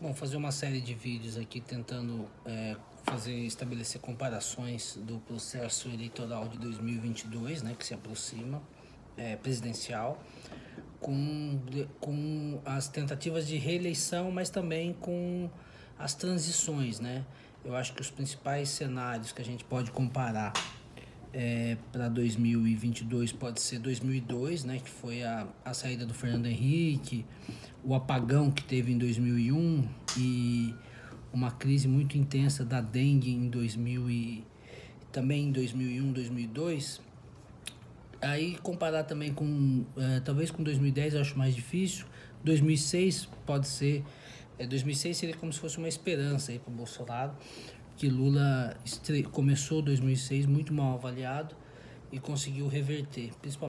Bom, fazer uma série de vídeos aqui tentando é, fazer estabelecer comparações do processo eleitoral de 2022, né, que se aproxima, é, presidencial, com, com as tentativas de reeleição, mas também com as transições, né? Eu acho que os principais cenários que a gente pode comparar é, para 2022 pode ser 2002, né, que foi a, a saída do Fernando Henrique, o apagão que teve em 2001 e uma crise muito intensa da dengue em 2000 e também em 2001, 2002. Aí comparar também com é, talvez com 2010 eu acho mais difícil. 2006 pode ser é, 2006 seria como se fosse uma esperança aí para o Bolsonaro que Lula começou 2006 muito mal avaliado e conseguiu reverter, principalmente